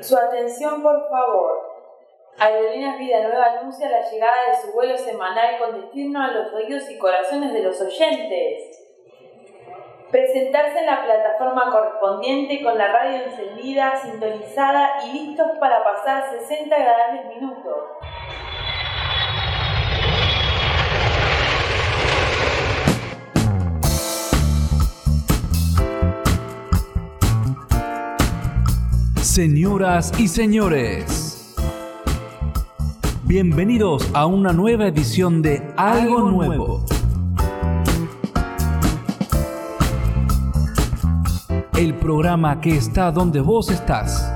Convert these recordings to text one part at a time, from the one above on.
Su atención, por favor. Aerolíneas Vida Nueva anuncia la llegada de su vuelo semanal con destino a los oídos y corazones de los oyentes. Presentarse en la plataforma correspondiente con la radio encendida, sintonizada y listos para pasar 60 agradables minutos. Señoras y señores, bienvenidos a una nueva edición de Algo Nuevo. El programa que está donde vos estás.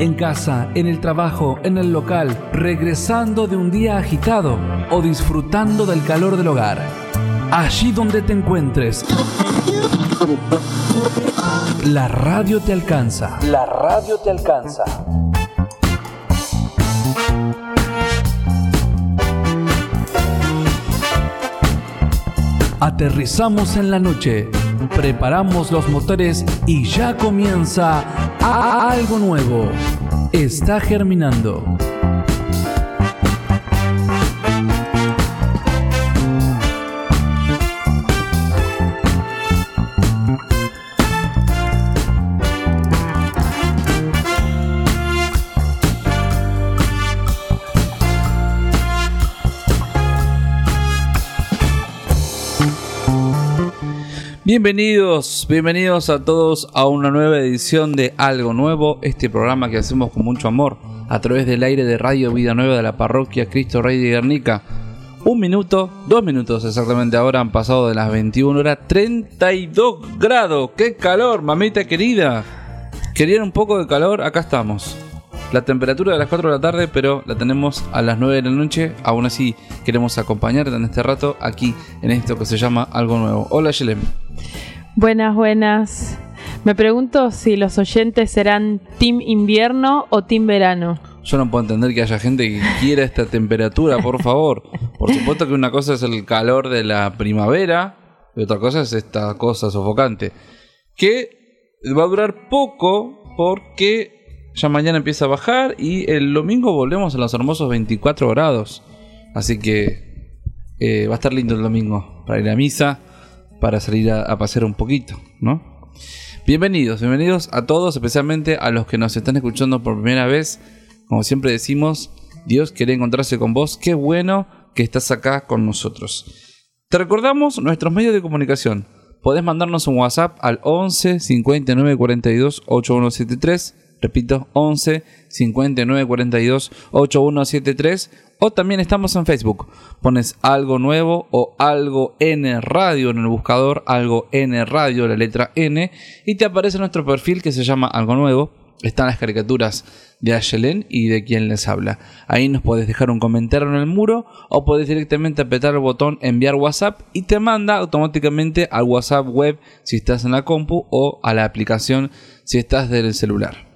En casa, en el trabajo, en el local, regresando de un día agitado o disfrutando del calor del hogar. Allí donde te encuentres. La radio te alcanza. La radio te alcanza. Aterrizamos en la noche, preparamos los motores y ya comienza algo nuevo. Está germinando. Bienvenidos, bienvenidos a todos a una nueva edición de Algo Nuevo, este programa que hacemos con mucho amor a través del aire de Radio Vida Nueva de la parroquia Cristo Rey de Guernica. Un minuto, dos minutos exactamente ahora han pasado de las 21 horas, 32 grados, qué calor, mamita querida. ¿Querían un poco de calor? Acá estamos. La temperatura de las 4 de la tarde, pero la tenemos a las 9 de la noche. Aún así, queremos acompañarte en este rato aquí en esto que se llama Algo Nuevo. Hola, Yelem. Buenas, buenas. Me pregunto si los oyentes serán Team Invierno o Team Verano. Yo no puedo entender que haya gente que quiera esta temperatura, por favor. Por supuesto que una cosa es el calor de la primavera y otra cosa es esta cosa sofocante. Que va a durar poco porque ya mañana empieza a bajar y el domingo volvemos a los hermosos 24 grados. Así que eh, va a estar lindo el domingo para ir a misa, para salir a, pasear un poquito, ¿no? Bienvenidos, bienvenidos a todos, especialmente a los que nos están escuchando por primera vez. Como siempre decimos, Dios quiere encontrarse con vos. Qué bueno que estás acá con nosotros. Te recordamos nuestros medios de comunicación. Podés mandarnos un WhatsApp al 11 59 42 8173 Repito, 11 59 42 8173. O también estamos en Facebook. Pones algo nuevo o algo N radio en el buscador, algo N radio, la letra N, y te aparece nuestro perfil que se llama Algo Nuevo. Están las caricaturas de Ayelen y de quien les habla. Ahí nos puedes dejar un comentario en el muro o puedes directamente apretar el botón enviar WhatsApp y te manda automáticamente al WhatsApp web si estás en la compu o a la aplicación si estás del celular.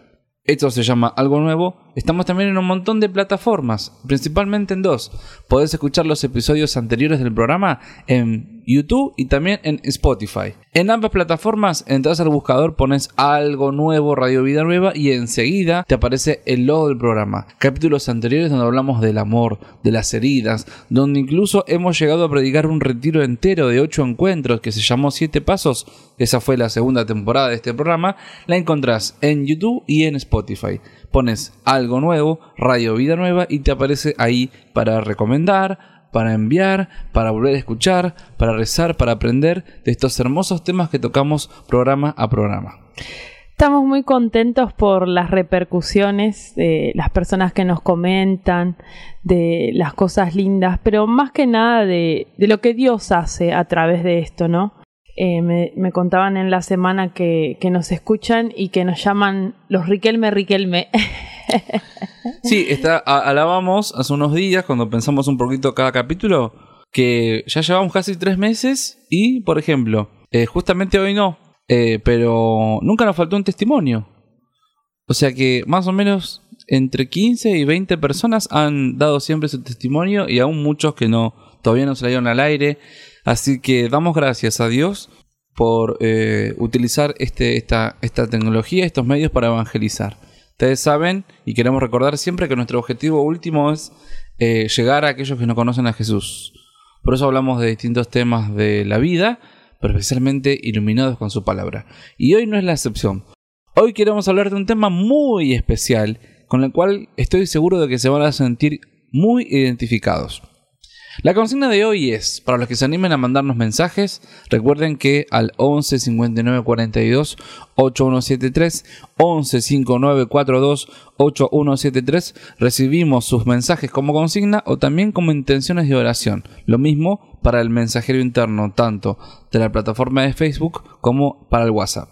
Esto se llama algo nuevo. Estamos también en un montón de plataformas, principalmente en dos. Podés escuchar los episodios anteriores del programa en YouTube y también en Spotify. En ambas plataformas entras al buscador, pones algo nuevo, Radio Vida Nueva y enseguida te aparece el logo del programa. Capítulos anteriores donde hablamos del amor, de las heridas, donde incluso hemos llegado a predicar un retiro entero de ocho encuentros que se llamó Siete Pasos. Esa fue la segunda temporada de este programa. La encontrás en YouTube y en Spotify pones algo nuevo, Radio Vida Nueva y te aparece ahí para recomendar, para enviar, para volver a escuchar, para rezar, para aprender de estos hermosos temas que tocamos programa a programa. Estamos muy contentos por las repercusiones de las personas que nos comentan, de las cosas lindas, pero más que nada de, de lo que Dios hace a través de esto, ¿no? Eh, me, contaban en la semana que, nos escuchan y que nos llaman los Riquelme Riquelme. sí, está, alabamos hace unos días, cuando pensamos un poquito cada capítulo, que ya llevamos casi tres meses y, por ejemplo, eh, justamente hoy no, eh, pero nunca nos faltó un testimonio. O sea que más o menos entre 15 y 20 personas han dado siempre su testimonio y aún muchos que no todavía no salieron al aire. Así que damos gracias a Dios por eh, utilizar este, esta, esta tecnología, estos medios para evangelizar. Ustedes saben y queremos recordar siempre que nuestro objetivo último es eh, llegar a aquellos que no conocen a Jesús. Por eso hablamos de distintos temas de la vida, pero especialmente iluminados con su palabra. Y hoy no es la excepción. Hoy queremos hablar de un tema muy especial con el cual estoy seguro de que se van a sentir muy identificados. La consigna de hoy es, para los que se animen a mandarnos mensajes, recuerden que al 11 59 42 8173, 11 59 42 8173 recibimos sus mensajes como consigna o también como intenciones de oración. Lo mismo para el mensajero interno, tanto de la plataforma de Facebook como para el WhatsApp.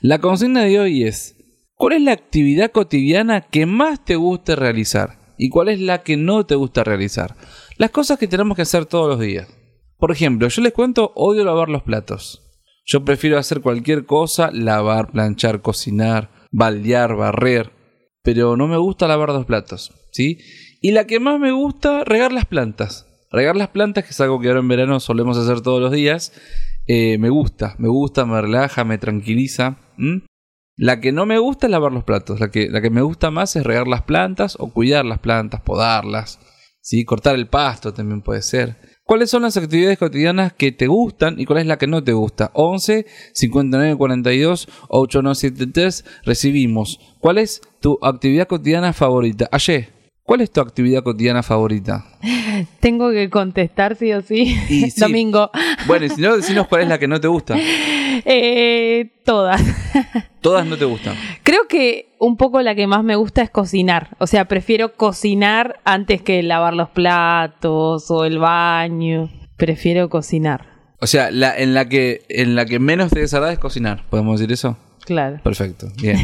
La consigna de hoy es, ¿cuál es la actividad cotidiana que más te gusta realizar? ¿Y cuál es la que no te gusta realizar? Las cosas que tenemos que hacer todos los días. Por ejemplo, yo les cuento, odio lavar los platos. Yo prefiero hacer cualquier cosa, lavar, planchar, cocinar, baldear, barrer, pero no me gusta lavar los platos, ¿sí? Y la que más me gusta, regar las plantas. Regar las plantas, que es algo que ahora en verano solemos hacer todos los días, eh, me gusta, me gusta, me relaja, me tranquiliza. La que no me gusta es lavar los platos, la que, la que me gusta más es regar las plantas o cuidar las plantas, podarlas. ¿Sí? Cortar el pasto también puede ser. ¿Cuáles son las actividades cotidianas que te gustan y cuál es la que no te gusta? 11 59 42 8973 recibimos. ¿Cuál es tu actividad cotidiana favorita? Ayer, ¿cuál es tu actividad cotidiana favorita? Tengo que contestar sí o sí. Domingo. Bueno, y si no, decinos cuál es la que no te gusta. Eh, todas. Todas no te gustan. Creo que un poco la que más me gusta es cocinar. O sea, prefiero cocinar antes que lavar los platos o el baño. Prefiero cocinar. O sea, la, en, la que, en la que menos te desagrada es cocinar. ¿Podemos decir eso? Claro. Perfecto. Bien.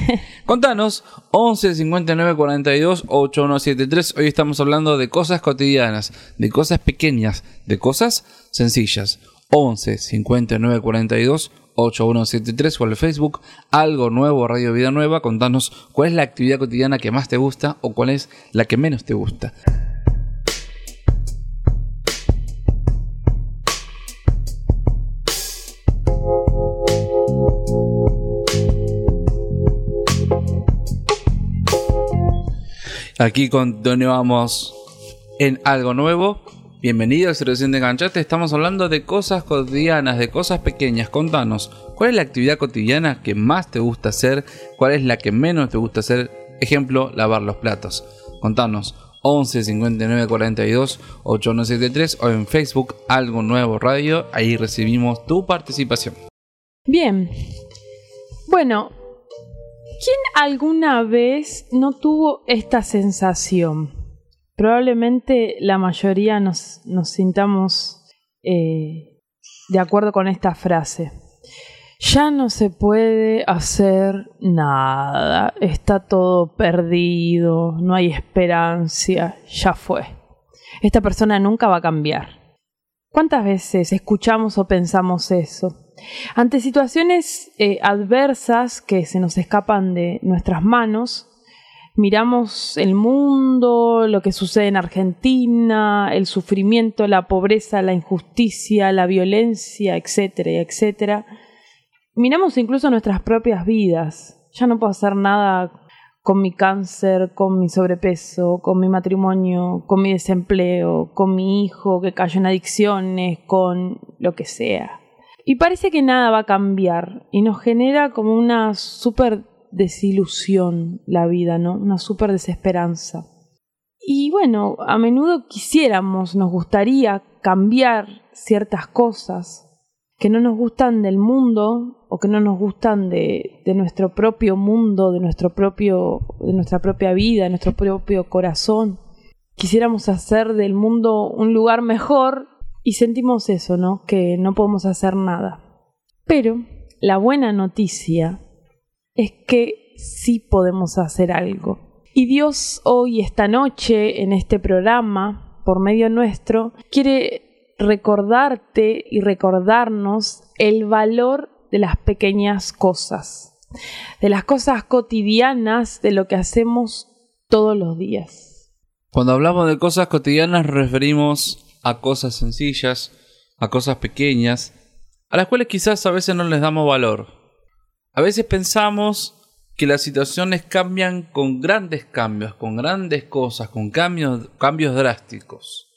Contanos, 11 59 42 8173. Hoy estamos hablando de cosas cotidianas, de cosas pequeñas, de cosas sencillas. 11 59 42 8173 o al Facebook Algo Nuevo Radio Vida Nueva. Contanos cuál es la actividad cotidiana que más te gusta o cuál es la que menos te gusta. Aquí continuamos en algo nuevo. Bienvenidos si recién te enganchaste. Estamos hablando de cosas cotidianas, de cosas pequeñas. Contanos, ¿cuál es la actividad cotidiana que más te gusta hacer? ¿Cuál es la que menos te gusta hacer? Ejemplo, lavar los platos. Contanos, 11 59 42 8173 o en Facebook Algo Nuevo Radio. Ahí recibimos tu participación. Bien. Bueno, ¿quién alguna vez no tuvo esta sensación? Probablemente la mayoría nos, sintamos eh, de acuerdo con esta frase. Ya no se puede hacer nada, está todo perdido, no hay esperanza, ya fue. Esta persona nunca va a cambiar. ¿Cuántas veces escuchamos o pensamos eso? Ante situaciones eh, adversas que se nos escapan de nuestras manos, miramos el mundo, lo que sucede en Argentina, el sufrimiento, la pobreza, la injusticia, la violencia, etcétera, etcétera. Miramos incluso nuestras propias vidas. Ya no puedo hacer nada con mi cáncer, con mi sobrepeso, con mi matrimonio, con mi desempleo, con mi hijo que cayó en adicciones, con lo que sea. Y parece que nada va a cambiar y nos genera como una súper desilusión la vida, ¿no? Una súper desesperanza. Y bueno, a menudo quisiéramos, nos gustaría cambiar ciertas cosas que no nos gustan del mundo o que no nos gustan de, de nuestro propio mundo, de, nuestro propio, de nuestra propia vida, de nuestro propio corazón. Quisiéramos hacer del mundo un lugar mejor y sentimos eso, ¿no? Que no podemos hacer nada. Pero la buena noticia es que sí podemos hacer algo. Y Dios hoy, esta noche, en este programa, por medio nuestro, quiere recordarte y recordarnos el valor de las pequeñas cosas, de las cosas cotidianas, de lo que hacemos todos los días. Cuando hablamos de cosas cotidianas referimos a cosas sencillas, a cosas pequeñas, a las cuales quizás a veces no les damos valor. A veces pensamos que las situaciones cambian con grandes cambios, con grandes cosas, con cambios, cambios drásticos.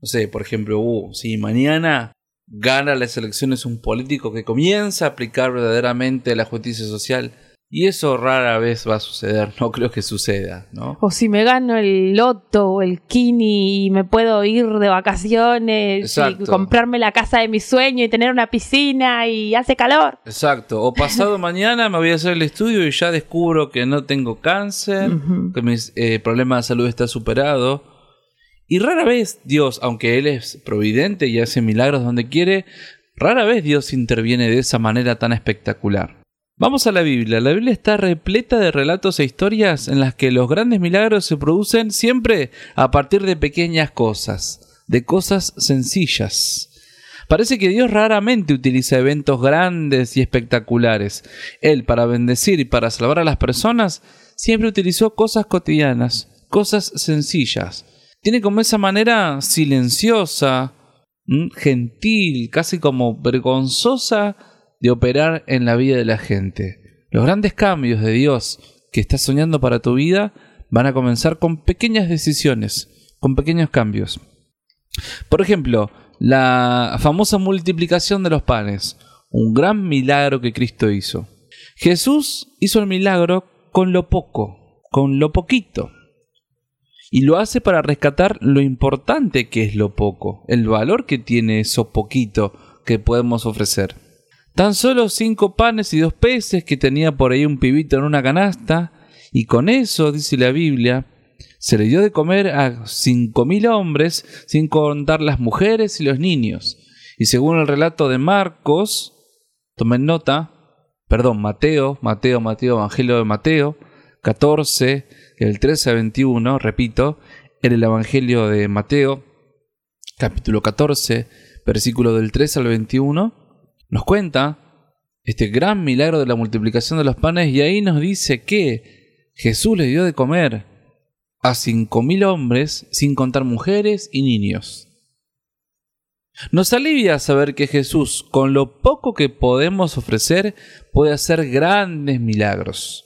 No sé, por ejemplo, uh, si mañana gana las elecciones un político que comienza a aplicar verdaderamente la justicia social, y eso rara vez va a suceder, no creo que suceda, ¿no? O si me gano el loto o el kini y me puedo ir de vacaciones y comprarme la casa de mi sueño y tener una piscina y hace calor. Exacto. O pasado mañana me voy a hacer el estudio y ya descubro que no tengo cáncer, que mi eh, problema de salud está superado. Y rara vez Dios, aunque Él es providente y hace milagros donde quiere, rara vez Dios interviene de esa manera tan espectacular. Vamos a la Biblia. La Biblia está repleta de relatos e historias en las que los grandes milagros se producen siempre a partir de pequeñas cosas, de cosas sencillas. Parece que Dios raramente utiliza eventos grandes y espectaculares. Él, para bendecir y para salvar a las personas, siempre utilizó cosas cotidianas, cosas sencillas. Tiene como esa manera silenciosa, gentil, casi como vergonzosa de operar en la vida de la gente. Los grandes cambios de Dios que estás soñando para tu vida van a comenzar con pequeñas decisiones, con pequeños cambios. Por ejemplo, la famosa multiplicación de los panes, un gran milagro que Cristo hizo. Jesús hizo el milagro con lo poco, con lo poquito. Y lo hace para rescatar lo importante que es lo poco, el valor que tiene eso poquito que podemos ofrecer. Tan solo cinco panes y dos peces que tenía por ahí un pibito en una canasta, y con eso, dice la Biblia, se le dio de comer a cinco mil hombres, sin contar las mujeres y los niños. Y según el relato de Marcos, tomen nota, perdón, Mateo, Mateo, Mateo, Evangelio de Mateo, 14, del 13 a 21, repito, en el Evangelio de Mateo, capítulo 14, versículo del 13 al 21, nos cuenta este gran milagro de la multiplicación de los panes y ahí nos dice que Jesús le dio de comer a cinco mil hombres sin contar mujeres y niños. Nos alivia saber que Jesús, con lo poco que podemos ofrecer, puede hacer grandes milagros.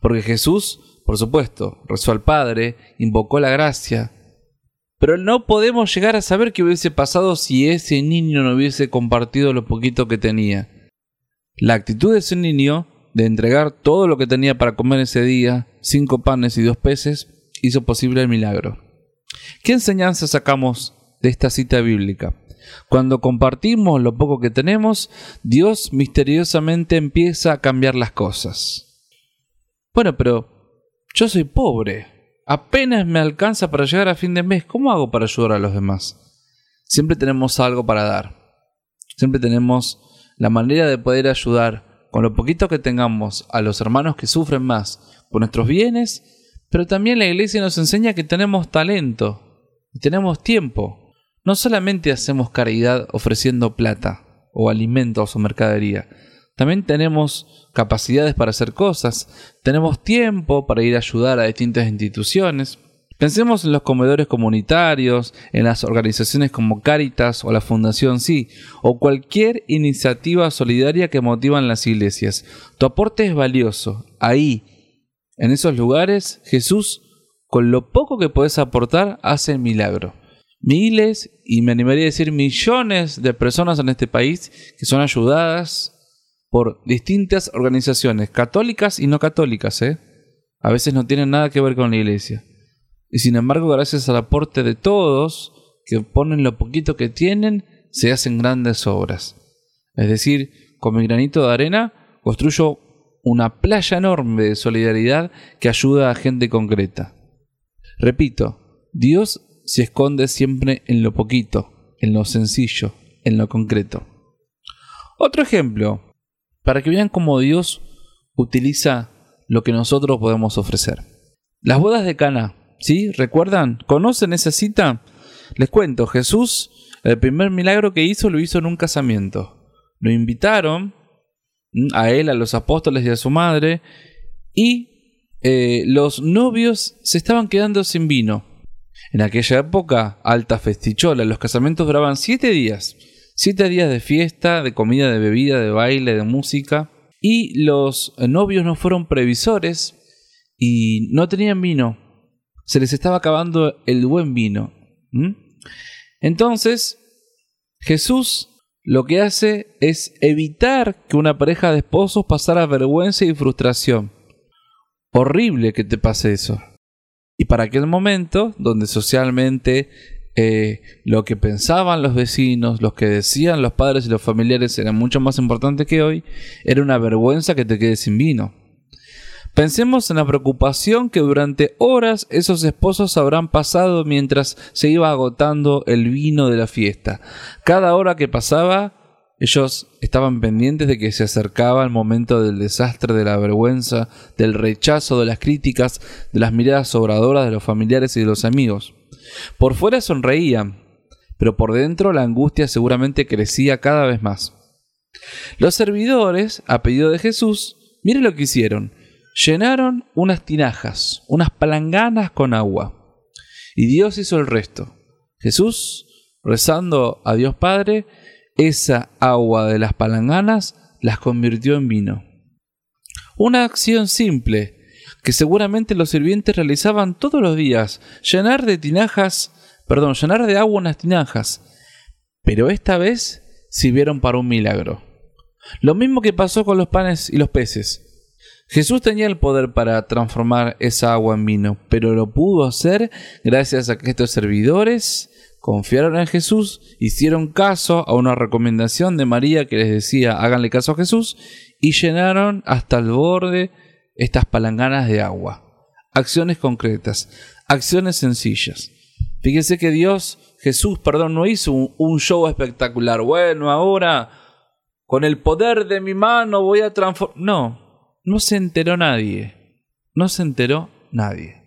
Porque Jesús, por supuesto, rezó al Padre, invocó la gracia, pero no podemos llegar a saber qué hubiese pasado si ese niño no hubiese compartido lo poquito que tenía. La actitud de ese niño de entregar todo lo que tenía para comer ese día, cinco panes y dos peces, hizo posible el milagro. ¿Qué enseñanza sacamos de esta cita bíblica? Cuando compartimos lo poco que tenemos, Dios misteriosamente empieza a cambiar las cosas. Bueno, pero yo soy pobre apenas me alcanza para llegar a fin de mes, ¿cómo hago para ayudar a los demás? Siempre tenemos algo para dar. Siempre tenemos la manera de poder ayudar con lo poquito que tengamos a los hermanos que sufren más por nuestros bienes, pero también la iglesia nos enseña que tenemos talento y tenemos tiempo. No solamente hacemos caridad ofreciendo plata o alimentos o mercadería, también tenemos capacidades para hacer cosas, tenemos tiempo para ir a ayudar a distintas instituciones. Pensemos en los comedores comunitarios, en las organizaciones como Caritas o la Fundación Sí, o cualquier iniciativa solidaria que motivan las iglesias. Tu aporte es valioso. Ahí, en esos lugares, Jesús, con lo poco que puedes aportar, hace milagro. Miles, y me animaría a decir millones de personas en este país que son ayudadas por distintas organizaciones, católicas y no católicas, ¿eh? A veces no tienen nada que ver con la iglesia. Y sin embargo, gracias al aporte de todos, que ponen lo poquito que tienen, se hacen grandes obras. Es decir, con mi granito de arena construyo una playa enorme de solidaridad que ayuda a gente concreta. Repito, Dios se esconde siempre en lo poquito, en lo sencillo, en lo concreto. Otro ejemplo, para que vean cómo Dios utiliza lo que nosotros podemos ofrecer. Las bodas de Cana, ¿sí? ¿Recuerdan? ¿Conocen esa cita? Les cuento, Jesús, el primer milagro que hizo lo hizo en un casamiento. Lo invitaron a él, a los apóstoles y a su madre, y eh, los novios se estaban quedando sin vino. En aquella época, alta festichola, los casamientos duraban siete días. Siete días de fiesta, de comida, de bebida, de baile, de música. Y los novios no fueron previsores y no tenían vino. Se les estaba acabando el buen vino. Entonces, Jesús lo que hace es evitar que una pareja de esposos pasara vergüenza y frustración. Horrible que te pase eso. Y para aquel momento, donde socialmente lo que pensaban los vecinos, lo que decían los padres y los familiares era mucho más importante que hoy, era una vergüenza que te quedes sin vino. Pensemos en la preocupación que durante horas esos esposos habrán pasado mientras se iba agotando el vino de la fiesta. Cada hora que pasaba ellos estaban pendientes de que se acercaba el momento del desastre, de la vergüenza, del rechazo, de las críticas, de las miradas sobradoras de los familiares y de los amigos. Por fuera sonreían, pero por dentro la angustia seguramente crecía cada vez más. Los servidores, a pedido de Jesús, miren lo que hicieron. Llenaron unas tinajas, unas palanganas con agua. Y Dios hizo el resto. Jesús, rezando a Dios Padre, esa agua de las palanganas las convirtió en vino. Una acción simple que seguramente los sirvientes realizaban todos los días, llenar de tinajas, perdón, llenar de agua unas tinajas, pero esta vez sirvieron para un milagro. Lo mismo que pasó con los panes y los peces. Jesús tenía el poder para transformar esa agua en vino, pero lo pudo hacer gracias a que estos servidores confiaron en Jesús, hicieron caso a una recomendación de María que les decía háganle caso a Jesús y llenaron hasta el borde estas palanganas de agua. Acciones concretas, acciones sencillas. Fíjense que Dios, Jesús, perdón, no hizo un, un show espectacular. Bueno, ahora con el poder de mi mano voy a transformar... No, no se enteró nadie. No se enteró nadie.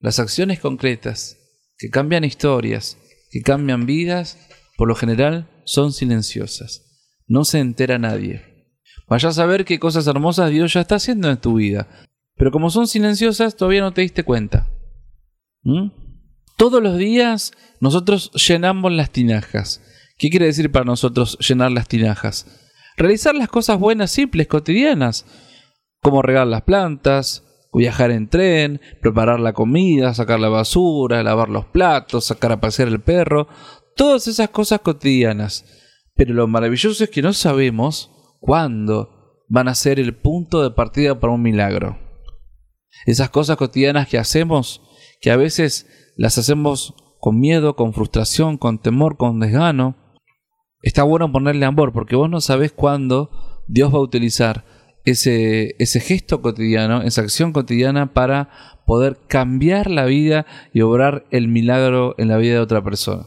Las acciones concretas, que cambian historias, que cambian vidas, por lo general son silenciosas. No se entera nadie. Vaya a saber qué cosas hermosas Dios ya está haciendo en tu vida. Pero como son silenciosas, todavía no te diste cuenta. ¿Mm? Todos los días nosotros llenamos las tinajas. ¿Qué quiere decir para nosotros llenar las tinajas? Realizar las cosas buenas, simples, cotidianas, como regar las plantas, viajar en tren, preparar la comida, sacar la basura, lavar los platos, sacar a pasear el perro, todas esas cosas cotidianas. Pero lo maravilloso es que no sabemos cuándo van a ser el punto de partida para un milagro. Esas cosas cotidianas que hacemos, que a veces las hacemos con miedo, con frustración, con temor, con desgano, está bueno ponerle amor porque vos no sabés cuándo Dios va a utilizar ese, ese gesto cotidiano, esa acción cotidiana para poder cambiar la vida y obrar el milagro en la vida de otra persona.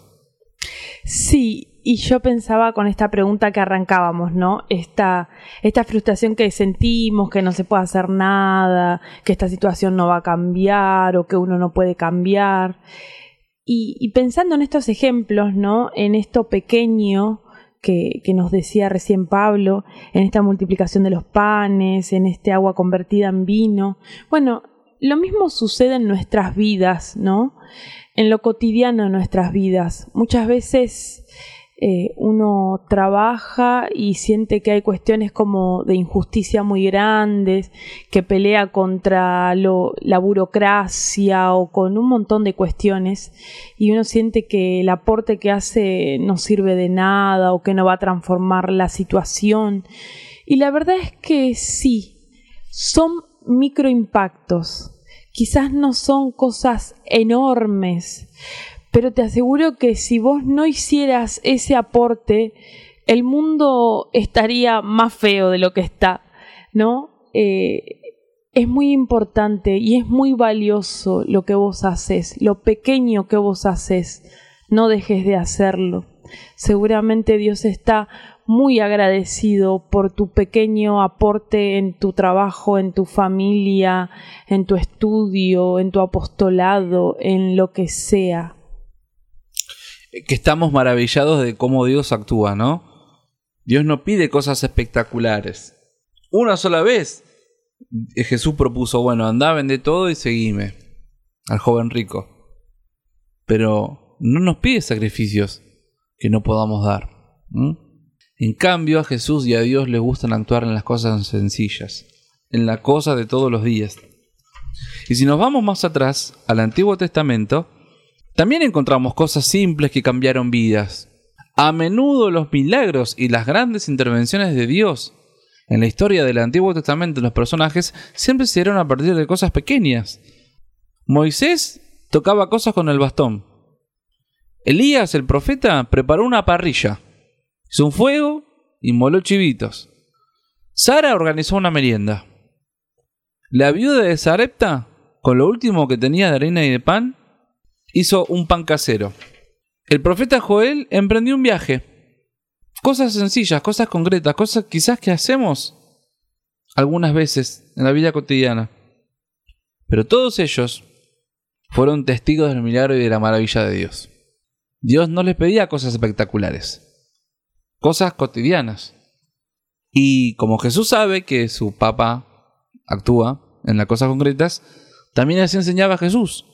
Sí, y yo pensaba con esta pregunta que arrancábamos, ¿no? Esta, esta frustración que sentimos, que no se puede hacer nada, que esta situación no va a cambiar o que uno no puede cambiar. Y, y pensando en estos ejemplos, ¿no? En esto pequeño que, nos decía recién Pablo, en esta multiplicación de los panes, en este agua convertida en vino. Bueno, lo mismo sucede en nuestras vidas, ¿no? En lo cotidiano de nuestras vidas. Muchas veces eh, uno trabaja y siente que hay cuestiones como de injusticia muy grandes, que pelea contra la burocracia o con un montón de cuestiones y uno siente que el aporte que hace no sirve de nada o que no va a transformar la situación. Y la verdad es que sí, son microimpactos. Quizás no son cosas enormes, pero te aseguro que si vos no hicieras ese aporte, el mundo estaría más feo de lo que está, ¿no? Eh, es muy importante y es muy valioso lo que vos haces, lo pequeño que vos haces, no dejes de hacerlo. Seguramente Dios está muy agradecido por tu pequeño aporte en tu trabajo, en tu familia, en tu estudio, en tu apostolado, en lo que sea que estamos maravillados de cómo Dios actúa, ¿no? Dios no pide cosas espectaculares. Una sola vez Jesús propuso, bueno, andá, vende todo y seguime al joven rico. Pero no nos pide sacrificios que no podamos dar. En cambio, a Jesús y a Dios les gustan actuar en las cosas sencillas, en la cosa de todos los días. Y si nos vamos más atrás, al Antiguo Testamento, también encontramos cosas simples que cambiaron vidas. A menudo los milagros y las grandes intervenciones de Dios en la historia del Antiguo Testamento, los personajes siempre se dieron a partir de cosas pequeñas. Moisés tocaba cosas con el bastón. Elías, el profeta, preparó una parrilla, hizo un fuego y moló chivitos. Sara organizó una merienda. La viuda de Sarepta, con lo último que tenía de harina y de pan, hizo un pan casero. El profeta Joel emprendió un viaje. Cosas sencillas, cosas concretas, cosas quizás que hacemos algunas veces en la vida cotidiana. Pero todos ellos fueron testigos del milagro y de la maravilla de Dios. Dios no les pedía cosas espectaculares, cosas cotidianas. Y como Jesús sabe que su Papa actúa en las cosas concretas, también así enseñaba Jesús.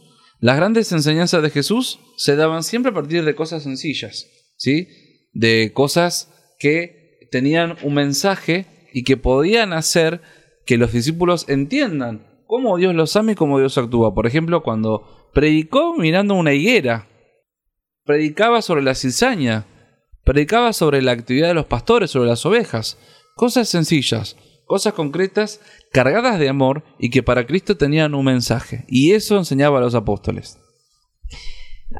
Las grandes enseñanzas de Jesús se daban siempre a partir de cosas sencillas, ¿sí? De cosas que tenían un mensaje y que podían hacer que los discípulos entiendan cómo Dios los ama y cómo Dios actúa. Por ejemplo, cuando predicó mirando una higuera, predicaba sobre la cizaña, predicaba sobre la actividad de los pastores, sobre las ovejas, cosas sencillas, cosas concretas, cargadas de amor y que para Cristo tenían un mensaje. Y eso enseñaba a los apóstoles.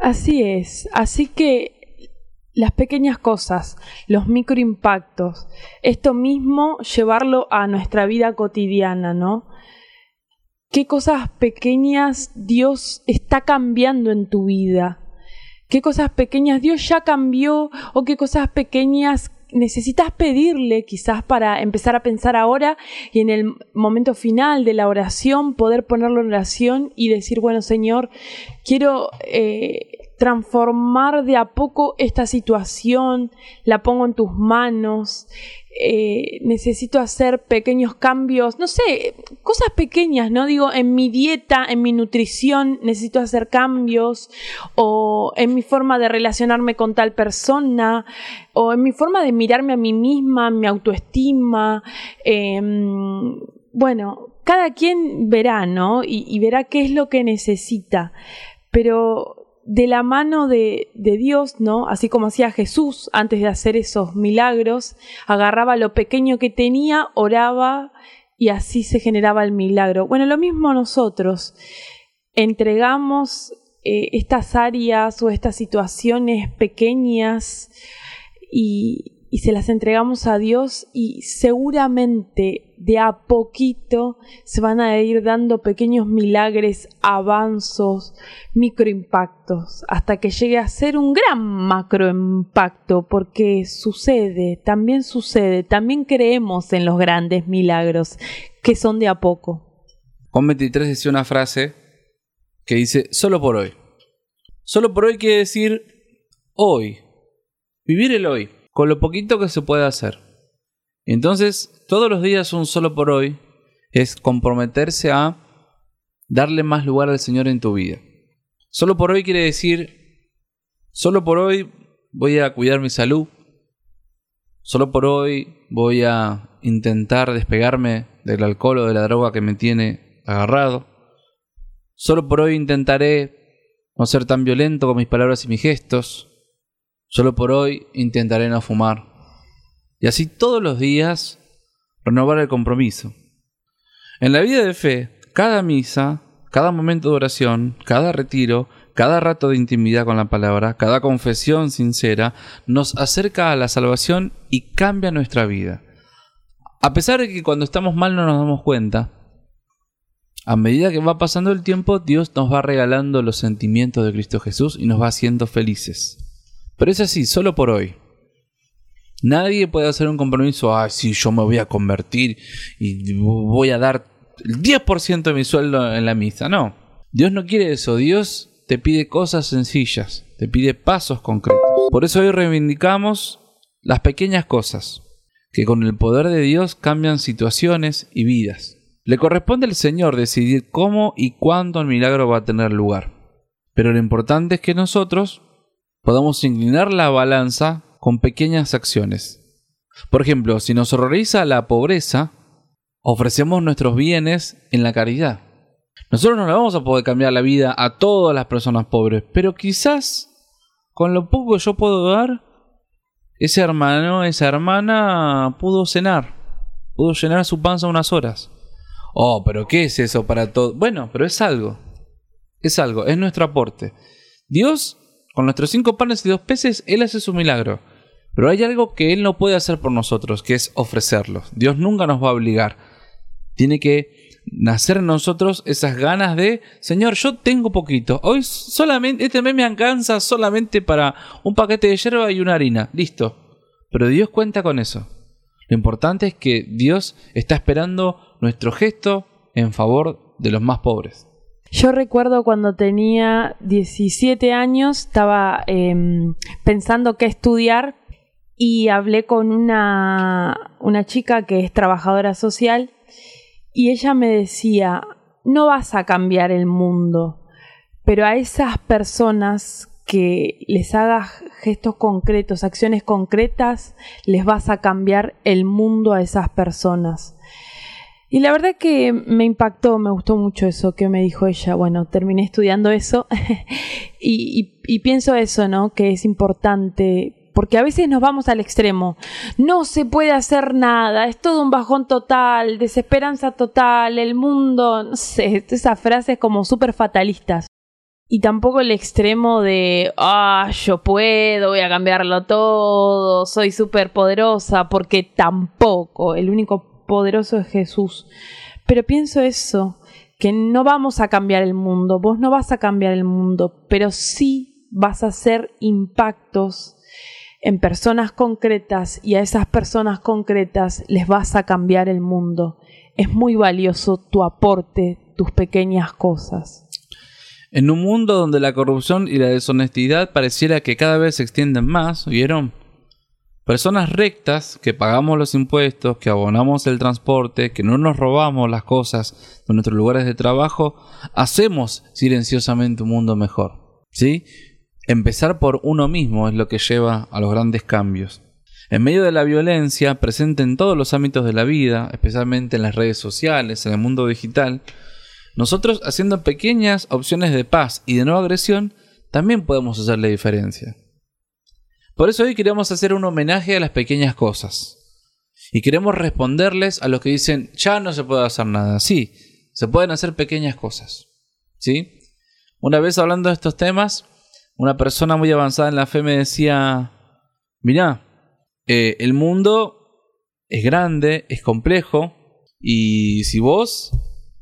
Así es, así que las pequeñas cosas, los microimpactos, esto mismo llevarlo a nuestra vida cotidiana, ¿no? ¿Qué cosas pequeñas Dios está cambiando en tu vida? qué cosas pequeñas Dios ya cambió o qué cosas pequeñas necesitas pedirle quizás para empezar a pensar ahora y en el momento final de la oración poder ponerlo en oración y decir, bueno Señor, quiero eh, transformar de a poco esta situación, la pongo en tus manos, eh, necesito hacer pequeños cambios, no sé, cosas pequeñas, ¿no? Digo, en mi dieta, en mi nutrición, necesito hacer cambios, o en mi forma de relacionarme con tal persona, o en mi forma de mirarme a mí misma, mi autoestima. Em, bueno, cada quien verá, ¿no? y verá qué es lo que necesita. Pero de la mano de, Dios, ¿no? Así como hacía Jesús antes de hacer esos milagros, agarraba lo pequeño que tenía, oraba y así se generaba el milagro. Bueno, lo mismo nosotros. Entregamos eh, estas áreas o estas situaciones pequeñas y, y se las entregamos a Dios y seguramente de a poquito se van a ir dando pequeños milagres, avanzos, microimpactos, hasta que llegue a ser un gran macroimpacto, porque sucede, también sucede, también creemos en los grandes milagros, que son de a poco. Juan 23 decía una frase que dice, solo por hoy. Solo por hoy quiere decir hoy, vivir el hoy con lo poquito que se puede hacer. Entonces, todos los días un solo por hoy es comprometerse a darle más lugar al Señor en tu vida. Solo por hoy quiere decir, solo por hoy voy a cuidar mi salud, solo por hoy voy a intentar despegarme del alcohol o de la droga que me tiene agarrado, solo por hoy intentaré no ser tan violento con mis palabras y mis gestos, Solo por hoy intentaré no fumar. Y así todos los días renovar el compromiso. En la vida de fe, cada misa, cada momento de oración, cada retiro, cada rato de intimidad con la palabra, cada confesión sincera, nos acerca a la salvación y cambia nuestra vida. A pesar de que cuando estamos mal no nos damos cuenta, a medida que va pasando el tiempo, Dios nos va regalando los sentimientos de Cristo Jesús y nos va haciendo felices. Pero es así, solo por hoy. Nadie puede hacer un compromiso, ah, sí, yo me voy a convertir y voy a dar el 10% de mi sueldo en la misa. No, Dios no quiere eso. Dios te pide cosas sencillas, te pide pasos concretos. Por eso hoy reivindicamos las pequeñas cosas, que con el poder de Dios cambian situaciones y vidas. Le corresponde al Señor decidir cómo y cuándo el milagro va a tener lugar. Pero lo importante es que nosotros podamos inclinar la balanza con pequeñas acciones. Por ejemplo, si nos horroriza la pobreza, ofrecemos nuestros bienes en la caridad. Nosotros no le vamos a poder cambiar la vida a todas las personas pobres, pero quizás con lo poco que yo puedo dar, ese hermano, esa hermana pudo cenar, pudo llenar su panza unas horas. Oh, pero ¿qué es eso para todo? Bueno, pero es algo. Es algo, es nuestro aporte. Dios, con nuestros cinco panes y dos peces, Él hace su milagro. Pero hay algo que Él no puede hacer por nosotros, que es ofrecerlo. Dios nunca nos va a obligar. Tiene que nacer en nosotros esas ganas de, Señor, yo tengo poquito. Hoy solamente, este mes me alcanza solamente para un paquete de hierba y una harina. Listo. Pero Dios cuenta con eso. Lo importante es que Dios está esperando nuestro gesto en favor de los más pobres. Yo recuerdo cuando tenía 17 años, estaba em, pensando qué estudiar y hablé con una, una chica que es trabajadora social y ella me decía, no vas a cambiar el mundo, pero a esas personas que les hagas gestos concretos, acciones concretas, les vas a cambiar el mundo a esas personas. Y la verdad que me impactó, me gustó mucho eso que me dijo ella. Bueno, terminé estudiando eso y, pienso eso, ¿no? Que es importante porque a veces nos vamos al extremo. No se puede hacer nada, es todo un bajón total, desesperanza total, el mundo, no sé, esas frases como súper fatalistas. Y tampoco el extremo de, ah, yo puedo, voy a cambiarlo todo, soy súper poderosa, porque tampoco, el único poderoso es Jesús. Pero pienso eso, que no vamos a cambiar el mundo, vos no vas a cambiar el mundo, pero sí vas a hacer impactos en personas concretas y a esas personas concretas les vas a cambiar el mundo. Es muy valioso tu aporte, tus pequeñas cosas. En un mundo donde la corrupción y la deshonestidad pareciera que cada vez se extienden más, ¿vieron? Personas rectas que pagamos los impuestos, que abonamos el transporte, que no nos robamos las cosas de nuestros lugares de trabajo, hacemos silenciosamente un mundo mejor. ¿Sí? Empezar por uno mismo es lo que lleva a los grandes cambios. En medio de la violencia presente en todos los ámbitos de la vida, especialmente en las redes sociales, en el mundo digital, nosotros haciendo pequeñas opciones de paz y de no agresión, también podemos hacer la diferencia. Por eso hoy queremos hacer un homenaje a las pequeñas cosas. Y queremos responderles a los que dicen, ya no se puede hacer nada. Sí, se pueden hacer pequeñas cosas. ¿Sí? Una vez hablando de estos temas, una persona muy avanzada en la fe me decía, mirá, eh, el mundo es grande, es complejo, y si vos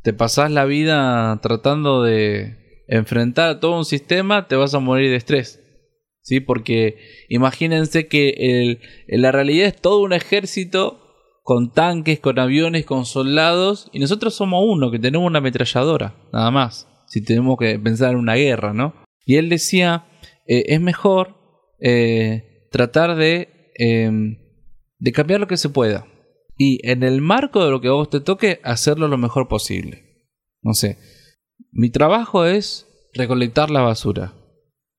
te pasás la vida tratando de enfrentar todo un sistema, te vas a morir de estrés. ¿Sí? Porque imagínense que el, la realidad es todo un ejército con tanques, con aviones, con soldados, y nosotros somos uno, que tenemos una ametralladora, nada más, si tenemos que pensar en una guerra, ¿no? Y él decía, eh, es mejor eh, tratar de, em, de cambiar lo que se pueda. Y en el marco de lo que vos te toque, hacerlo lo mejor posible. No sé, mi trabajo es recolectar la basura.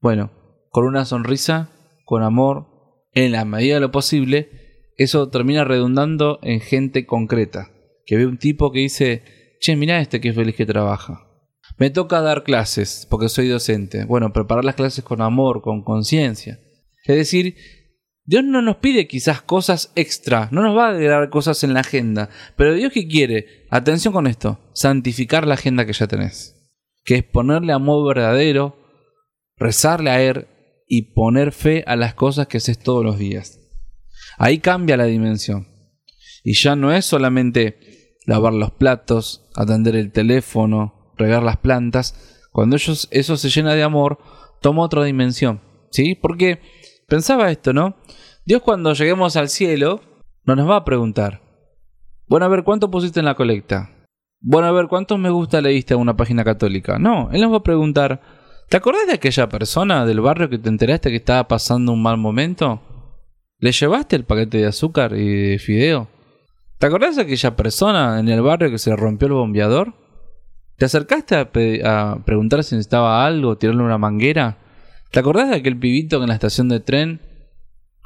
Bueno, con una sonrisa, con amor, en la medida de lo posible, eso termina redundando en gente concreta. Que ve un tipo que dice, che, mira este que es feliz que trabaja. Me toca dar clases, porque soy docente. Bueno, preparar las clases con amor, con conciencia. Es decir, Dios no nos pide quizás cosas extra, no nos va a agregar cosas en la agenda, pero Dios que quiere, atención con esto, santificar la agenda que ya tenés, que es ponerle amor verdadero, rezarle a Él y poner fe a las cosas que haces todos los días. Ahí cambia la dimensión. Y ya no es solamente lavar los platos, atender el teléfono, regar las plantas, cuando ellos, eso se llena de amor, toma otra dimensión. ¿Sí? Porque pensaba esto, ¿no? Dios cuando lleguemos al cielo no nos va a preguntar, bueno, a ver, ¿cuánto pusiste en la colecta? Bueno, a ver, ¿cuántos me gusta leíste a una página católica? No, Él nos va a preguntar, ¿te acordás de aquella persona del barrio que te enteraste que estaba pasando un mal momento? ¿Le llevaste el paquete de azúcar y de fideo? ¿Te acordás de aquella persona en el barrio que se le rompió el bombeador? ¿Te acercaste a, preguntar si necesitaba algo, tirarle una manguera? ¿Te acordás de aquel pibito que en la estación de tren,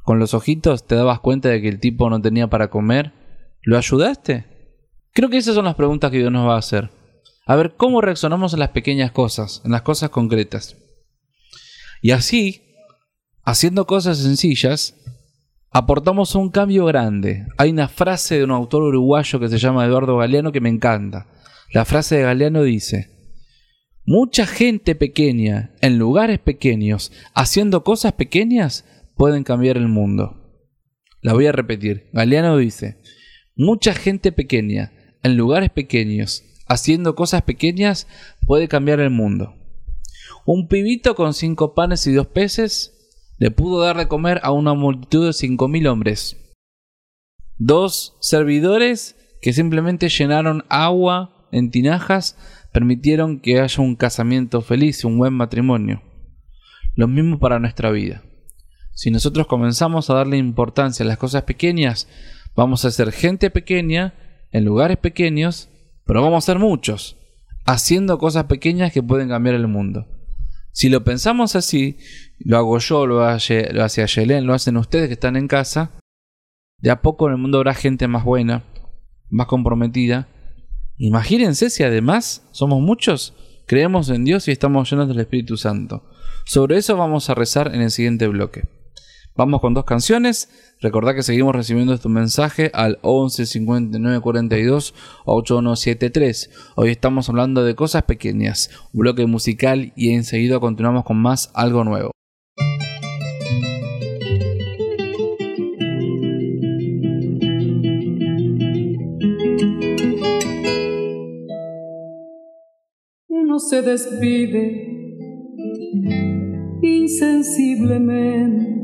con los ojitos, te dabas cuenta de que el tipo no tenía para comer? ¿Lo ayudaste? Creo que esas son las preguntas que Dios nos va a hacer. A ver cómo reaccionamos en las pequeñas cosas, en las cosas concretas. Y así, haciendo cosas sencillas, aportamos un cambio grande. Hay una frase de un autor uruguayo que se llama Eduardo Galeano que me encanta. La frase de Galeano dice, mucha gente pequeña en lugares pequeños, haciendo cosas pequeñas, pueden cambiar el mundo. La voy a repetir. Galeano dice, mucha gente pequeña en lugares pequeños, haciendo cosas pequeñas, puede cambiar el mundo. Un pibito con cinco panes y dos peces le pudo dar de comer a una multitud de cinco mil hombres. Dos servidores que simplemente llenaron agua en tinajas permitieron que haya un casamiento feliz, un buen matrimonio. Lo mismo para nuestra vida. Si nosotros comenzamos a darle importancia a las cosas pequeñas, vamos a ser gente pequeña en lugares pequeños, pero vamos a ser muchos, haciendo cosas pequeñas que pueden cambiar el mundo. Si lo pensamos así, lo hago yo, lo hace, lo hace Ayelen, lo hacen ustedes que están en casa, de a poco en el mundo habrá gente más buena, más comprometida. Imagínense si además somos muchos, creemos en Dios y estamos llenos del Espíritu Santo. Sobre eso vamos a rezar en el siguiente bloque. Vamos con dos canciones. Recordad que seguimos recibiendo tu mensaje al 11 59 42 8173. Hoy estamos hablando de cosas pequeñas, un bloque musical y enseguida continuamos con más algo nuevo. Uno se despide insensiblemente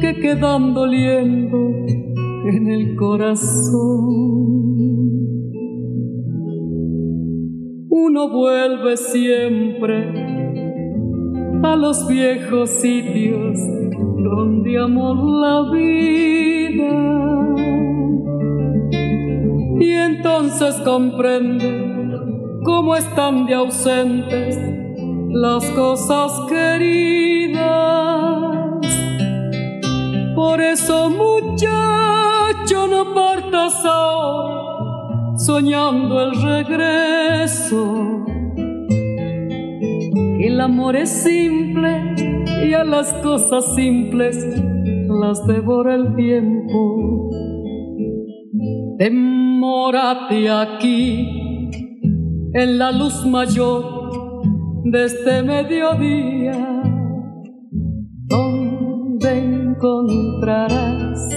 que quedan doliendo en el corazón. Uno vuelve siempre a los viejos sitios donde amó la vida. Y entonces comprende cómo están de ausentes las cosas queridas por eso, muchacho, no partas ahora soñando el regreso. El amor es simple y a las cosas simples las devora el tiempo. Demórate aquí en la luz mayor de este mediodía encontrarás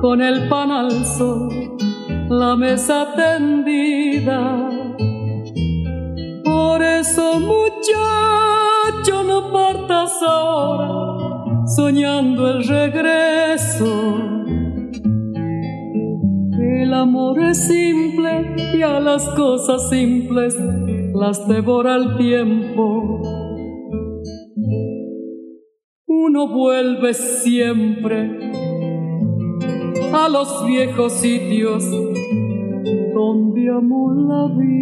con el pan al sol, la mesa tendida. Por eso, muchacho, no partas ahora soñando el regreso. El amor es simple y a las cosas simples las devora el tiempo uno vuelve siempre a los viejos sitios donde amó la vida.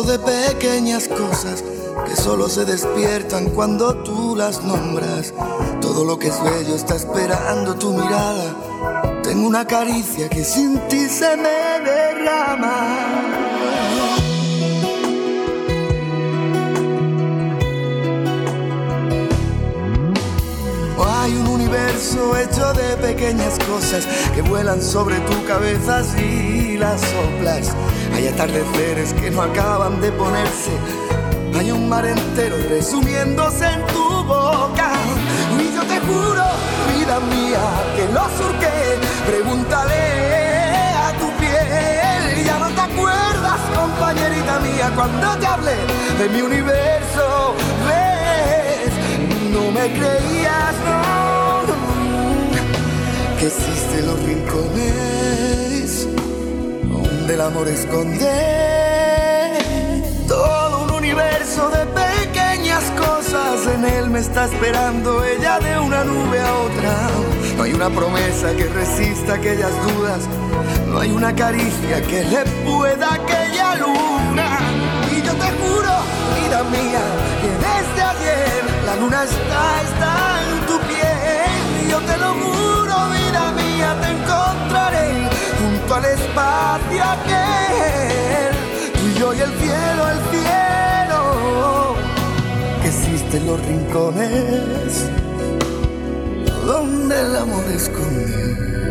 De pequeñas cosas que solo se despiertan cuando tú las nombras. Todo lo que es bello está esperando tu mirada. Tengo una caricia que sin ti se me derrama. Hay un universo hecho de pequeñas cosas que vuelan sobre tu cabeza si las soplas. Hay atardeceres que no acaban de ponerse. Hay un mar entero resumiéndose en tu boca. Y yo te juro, vida mía, que lo surqué. Pregúntale a tu piel. Ya no te acuerdas, compañerita mía, cuando te hablé de mi universo. ¿Ves? No me creías, no, que existen los rincones donde el amor esconde todo un universo de pequeñas cosas. En él me está esperando ella de una nube a otra. No hay una promesa que resista aquellas dudas. No hay una caricia que le pueda aquella luna. Y yo te juro, vida mía, que desde ayer la luna está, está en tu piel. Y yo te lo juro, vida mía, te encontraré al espacio aquel. Tú y yo y el cielo, el cielo. Que existen los rincones donde el amor esconde.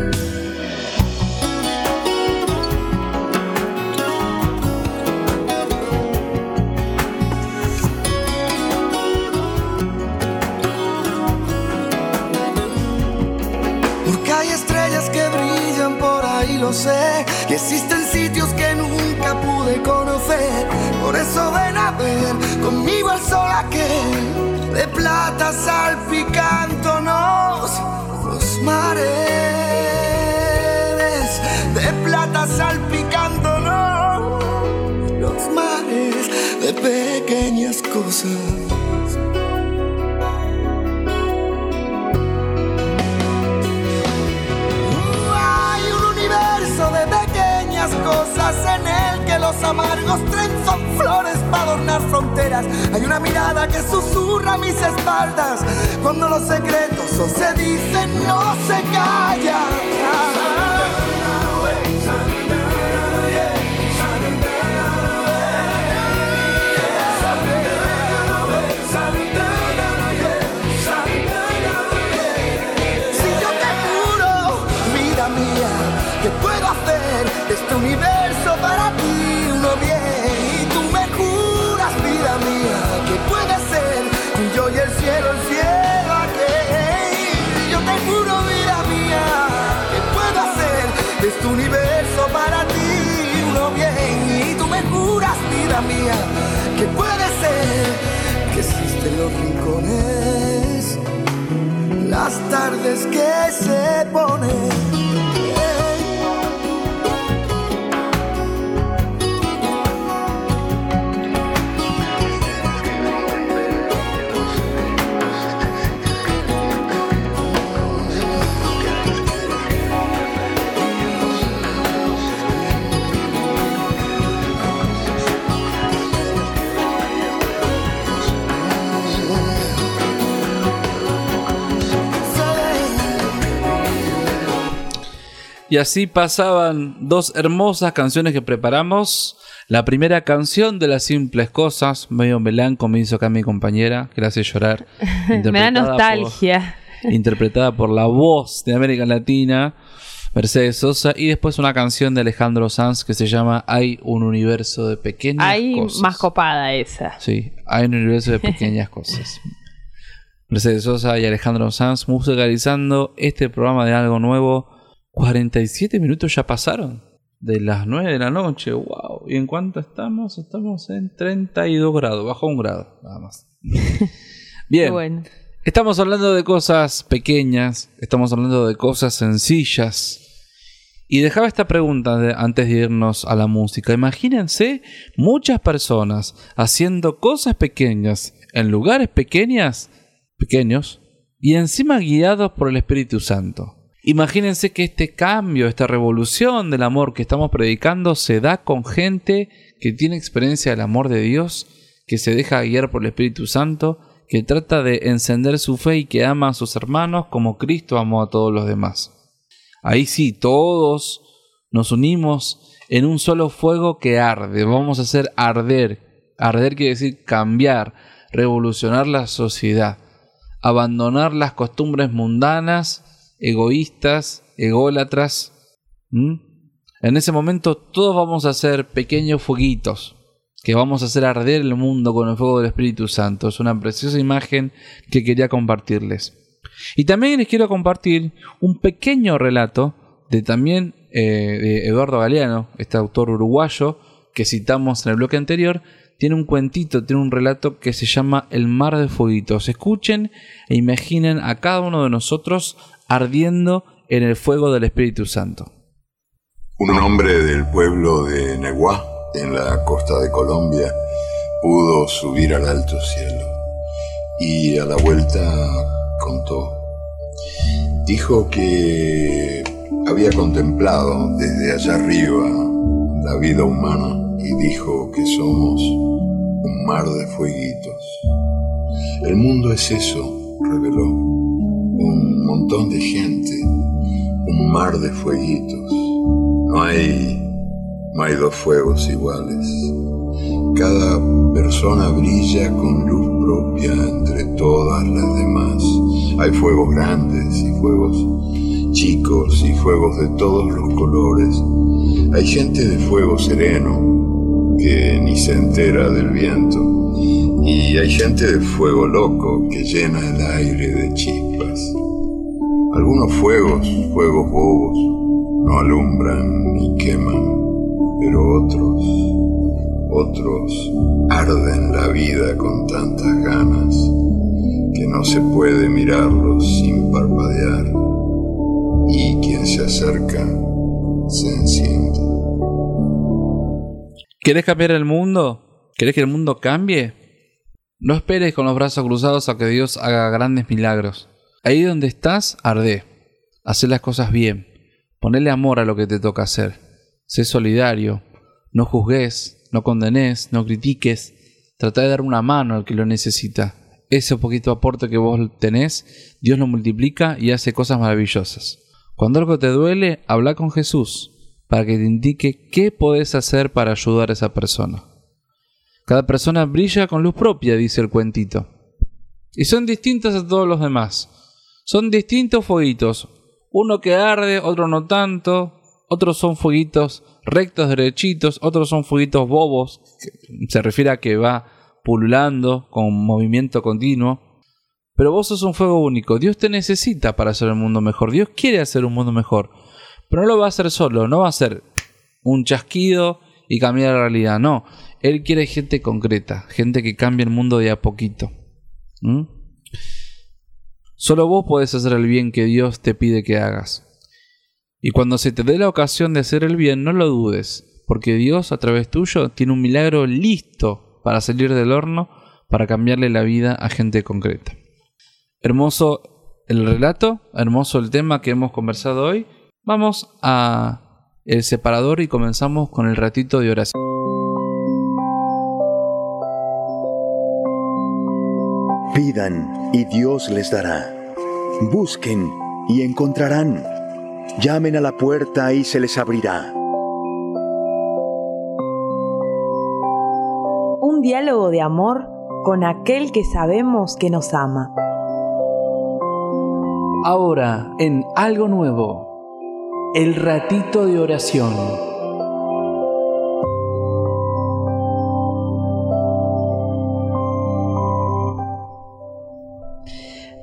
Y existen sitios que nunca pude conocer. Por eso ven a ver conmigo el sol aquel de plata salpicándonos los mares. De plata salpicándonos los mares de pequeñas cosas. Los amargos trenzan flores para adornar fronteras. Hay una mirada que susurra mis espaldas cuando los secretos se dicen no se callan. Que puede ser que existen los rincones las tardes que se ponen. Y así pasaban dos hermosas canciones que preparamos. La primera canción de las simples cosas, medio melanco me hizo acá mi compañera, que la hace llorar. Me da interpretada por- nostalgia. interpretada por la voz de América Latina, Mercedes Sosa, y después una canción de Alejandro Sanz que se llama Hay un universo de pequeñas cosas. más copada esa. Sí, hay un universo de pequeñas cosas. Mercedes Sosa y Alejandro Sanz musicalizando este programa de algo nuevo. 47 minutos ya pasaron. De las 9 de la noche, wow. ¿Y en cuánto estamos? Estamos en 32 grados, bajó un grado, nada más. Bien, Bueno. estamos hablando de cosas pequeñas, estamos hablando de cosas sencillas. Y dejaba esta pregunta de- antes de irnos a la música. Imagínense muchas personas haciendo cosas pequeñas en lugares pequeñas, pequeños y encima guiados por el Espíritu Santo. Imagínense que este cambio, esta revolución del amor que estamos predicando se da con gente que tiene experiencia del amor de Dios, que se deja guiar por el Espíritu Santo, que trata de encender su fe y que ama a sus hermanos como Cristo amó a todos los demás. Ahí sí, todos nos unimos en un solo fuego que arde. Vamos a hacer arder. Arder quiere decir cambiar, revolucionar la sociedad, abandonar las costumbres mundanas egoístas, ególatras. En ese momento todos vamos a ser pequeños fueguitos que vamos a hacer arder el mundo con el fuego del Espíritu Santo. Es una preciosa imagen que quería compartirles. Y también les quiero compartir un pequeño relato de también eh, de Eduardo Galeano, este autor uruguayo que citamos en el bloque anterior, tiene un cuentito, tiene un relato que se llama El mar de fueguitos. Escuchen e imaginen a cada uno de nosotros ardiendo en el fuego del Espíritu Santo. Un hombre del pueblo de Neguá, en la costa de Colombia, pudo subir al alto cielo y a la vuelta contó. Dijo que había contemplado desde allá arriba la vida humana y dijo que somos un mar de fueguitos. El mundo es eso, reveló montón de gente, un mar de fueguitos. No hay, no hay dos fuegos iguales. Cada persona brilla con luz propia entre todas las demás. Hay fuegos grandes y fuegos chicos y fuegos de todos los colores. Hay gente de fuego sereno que ni se entera del viento. Y hay gente de fuego loco que llena el aire de chispas. Algunos fuegos, fuegos bobos, no alumbran ni queman, pero otros, otros arden la vida con tantas ganas que no se puede mirarlos sin parpadear y quien se acerca se enciende. ¿Quieres cambiar el mundo? ¿Quieres que el mundo cambie? No esperes con los brazos cruzados a que Dios haga grandes milagros. Ahí donde estás, arde. Haz las cosas bien. Ponele amor a lo que te toca hacer. Sé solidario. No juzgues, no condenes, no critiques. Trata de dar una mano al que lo necesita. Ese poquito aporte que vos tenés, Dios lo multiplica y hace cosas maravillosas. Cuando algo te duele, habla con Jesús para que te indique qué podés hacer para ayudar a esa persona. Cada persona brilla con luz propia, dice el cuentito. Y son distintas a todos los demás. Son distintos fueguitos. Uno que arde, otro no tanto. Otros son fueguitos rectos, derechitos. Otros son fueguitos bobos. se refiere a que va pululando con movimiento continuo. Pero vos sos un fuego único. Dios te necesita para hacer el mundo mejor. Dios quiere hacer un mundo mejor. Pero no lo va a hacer solo. No va a ser un chasquido y cambiar la realidad. No. Él quiere gente concreta. Gente que cambie el mundo de a poquito. ¿Mm? Solo vos podés hacer el bien que Dios te pide que hagas. Y cuando se te dé la ocasión de hacer el bien, no lo dudes, porque Dios a través tuyo tiene un milagro listo para salir del horno, para cambiarle la vida a gente concreta. Hermoso el relato, hermoso el tema que hemos conversado hoy. Vamos a el separador y comenzamos con el ratito de oración. Pidan y Dios les dará. Busquen y encontrarán. Llamen a la puerta y se les abrirá. Un diálogo de amor con aquel que sabemos que nos ama. Ahora, en algo nuevo, el ratito de oración.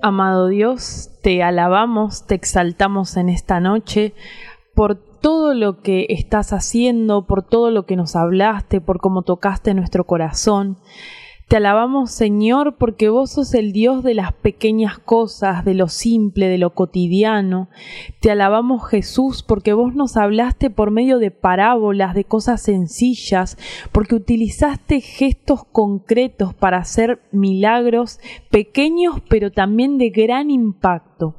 Amado Dios, te alabamos, te exaltamos en esta noche por todo lo que estás haciendo, por todo lo que nos hablaste, por cómo tocaste nuestro corazón. Te alabamos, Señor, porque vos sos el Dios de las pequeñas cosas, de lo simple, de lo cotidiano. Te alabamos, Jesús, porque vos nos hablaste por medio de parábolas, de cosas sencillas, porque utilizaste gestos concretos para hacer milagros pequeños, pero también de gran impacto.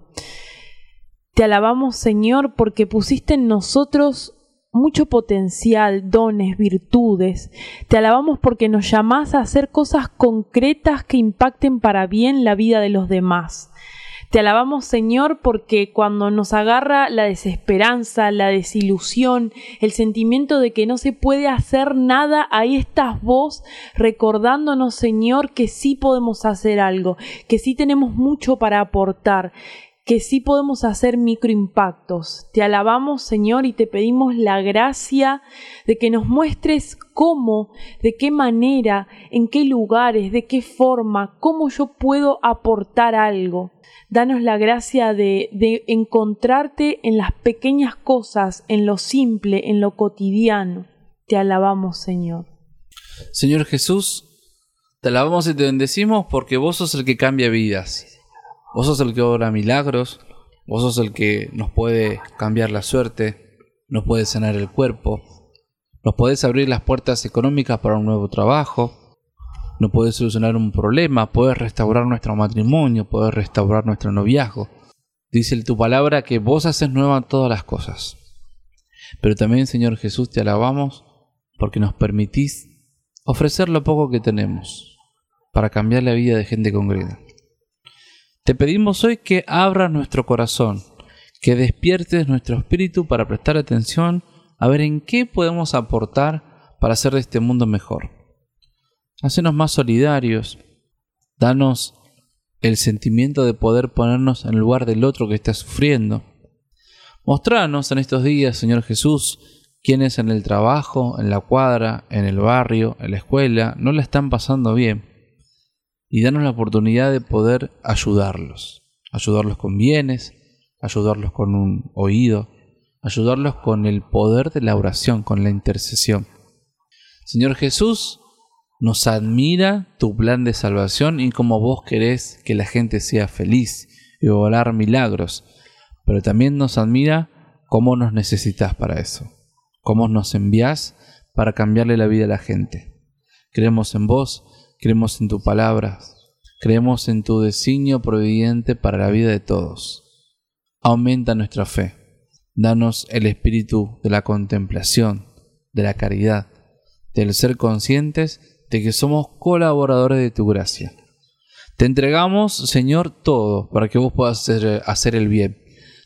Te alabamos, Señor, porque pusiste en nosotros mucho potencial, dones, virtudes. Te alabamos porque nos llamás a hacer cosas concretas que impacten para bien la vida de los demás. Te alabamos Señor porque cuando nos agarra la desesperanza, la desilusión, el sentimiento de que no se puede hacer nada, ahí estás vos recordándonos Señor que sí podemos hacer algo, que sí tenemos mucho para aportar, que sí podemos hacer microimpactos. Te alabamos, Señor, y te pedimos la gracia de que nos muestres cómo, de qué manera, en qué lugares, de qué forma, cómo yo puedo aportar algo. Danos la gracia de, de encontrarte en las pequeñas cosas, en lo simple, en lo cotidiano. Te alabamos, Señor. Señor Jesús, te alabamos y te bendecimos porque vos sos el que cambia vidas. Vos sos el que obra milagros, vos sos el que nos puede cambiar la suerte, nos puede sanar el cuerpo, nos podés abrir las puertas económicas para un nuevo trabajo, nos puedes solucionar un problema, puedes restaurar nuestro matrimonio, puedes restaurar nuestro noviazgo. Dice tu palabra que vos haces nuevas todas las cosas. Pero también, Señor Jesús, te alabamos porque nos permitís ofrecer lo poco que tenemos para cambiar la vida de gente concreta. Te pedimos hoy que abras nuestro corazón, que despiertes nuestro espíritu para prestar atención a ver en qué podemos aportar para hacer de este mundo mejor. Hacenos más solidarios, danos el sentimiento de poder ponernos en el lugar del otro que está sufriendo. Mostranos en estos días, Señor Jesús, quienes en el trabajo, en la cuadra, en el barrio, en la escuela, no la están pasando bien y danos la oportunidad de poder ayudarlos, ayudarlos con bienes, ayudarlos con un oído, ayudarlos con el poder de la oración, con la intercesión. Señor Jesús, nos admira tu plan de salvación y cómo vos querés que la gente sea feliz y volar milagros, pero también nos admira cómo nos necesitas para eso, cómo nos envías para cambiarle la vida a la gente. Creemos en vos Creemos en tu palabra, creemos en tu designio providente para la vida de todos. Aumenta nuestra fe. Danos el espíritu de la contemplación, de la caridad, del ser conscientes de que somos colaboradores de tu gracia. Te entregamos, Señor, todo para que vos puedas hacer, hacer, el bien.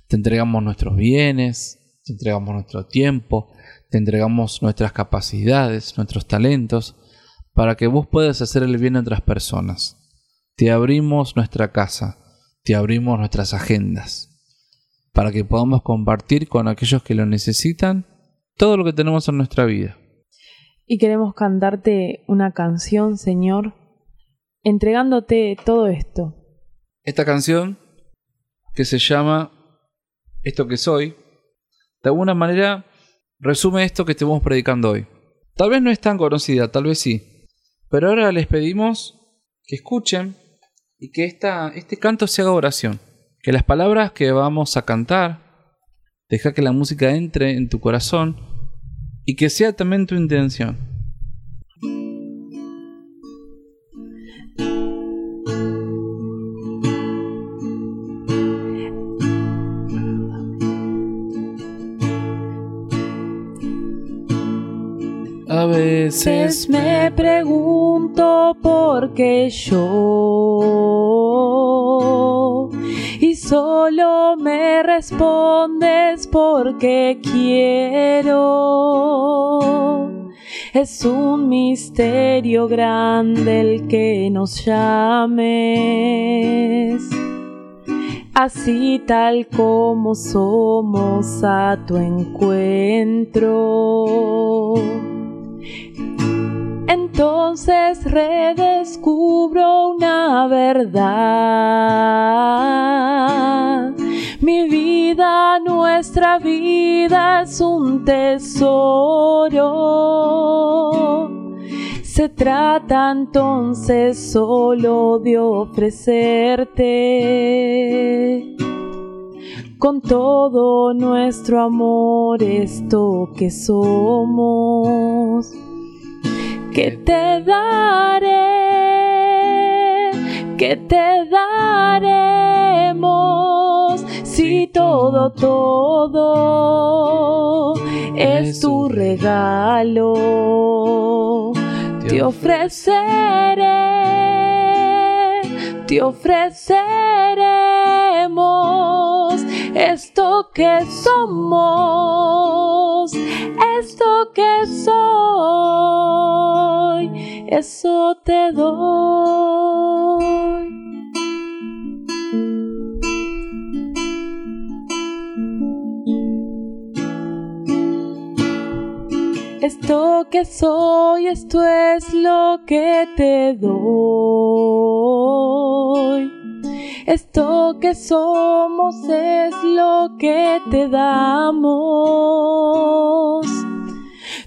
Te entregamos nuestros bienes, te entregamos nuestro tiempo, te entregamos nuestras capacidades, nuestros talentos, para que vos puedas hacer el bien a otras personas. Te abrimos nuestra casa, te abrimos nuestras agendas, para que podamos compartir con aquellos que lo necesitan todo lo que tenemos en nuestra vida. Y queremos cantarte una canción, Señor, entregándote todo esto. Esta canción, que se llama Esto que soy, de alguna manera resume esto que estamos predicando hoy. Tal vez no es tan conocida, tal vez sí, pero ahora les pedimos que escuchen y que esta, este canto se haga oración. Que las palabras que vamos a cantar, deja que la música entre en tu corazón y que sea también tu intención. A veces me pregunto por qué yo y solo me respondes porque quiero. Es un misterio grande el que nos llames. Así tal como somos a tu encuentro entonces redescubro una verdad. Mi vida, nuestra vida es un tesoro. Se trata entonces solo de ofrecerte con todo nuestro amor esto que somos que te daré, que te daremos si todo todo, es tu regalo. Te ofreceré, te ofreceremos esto que somos, esto que soy, eso te doy. Esto que soy, esto es lo que te doy. Esto que somos es lo que te damos.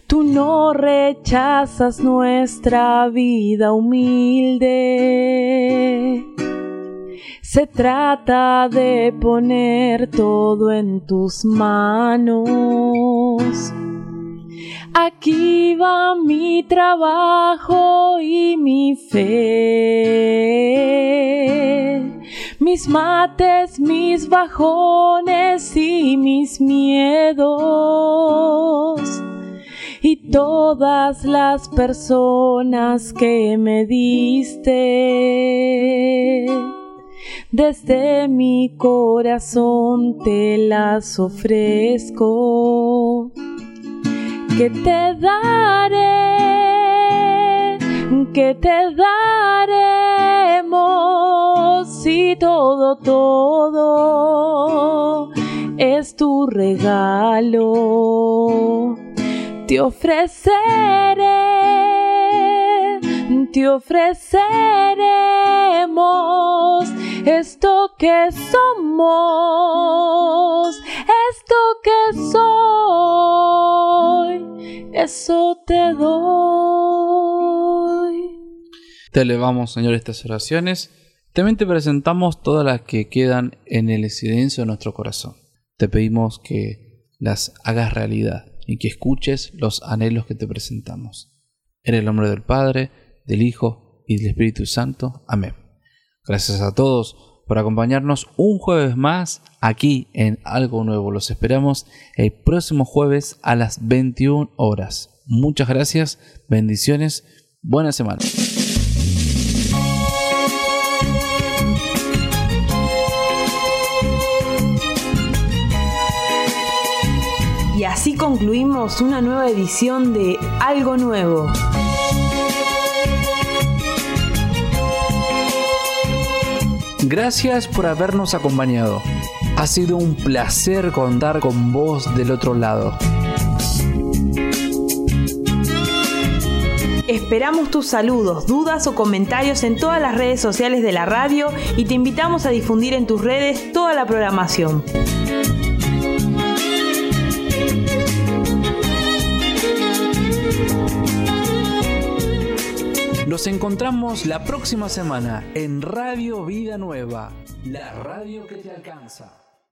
Tú no rechazas nuestra vida humilde. Se trata de poner todo en tus manos. Aquí va mi trabajo y mi fe. Mis mates, mis bajones y mis miedos. Y todas las personas que me diste. Desde mi corazón te las ofrezco que te daré, que te daremos si todo, todo es tu regalo. Te ofreceré, te ofreceremos esto que somos, esto que soy eso te doy. Te elevamos, Señor, estas oraciones. También te presentamos todas las que quedan en el silencio de nuestro corazón. Te pedimos que las hagas realidad y que escuches los anhelos que te presentamos. En el nombre del Padre, del Hijo y del Espíritu Santo. Amén. Gracias a todos por acompañarnos un jueves más aquí en Algo Nuevo. Los esperamos el próximo jueves a las 21 horas. Muchas gracias, bendiciones, buena semana. Así concluimos una nueva edición de Algo Nuevo. Gracias por habernos acompañado. Ha sido un placer contar con vos del otro lado. Esperamos tus saludos, dudas o comentarios en todas las redes sociales de la radio y te invitamos a difundir en tus redes toda la programación. Nos encontramos la próxima semana en Radio Vida Nueva, la radio que te alcanza.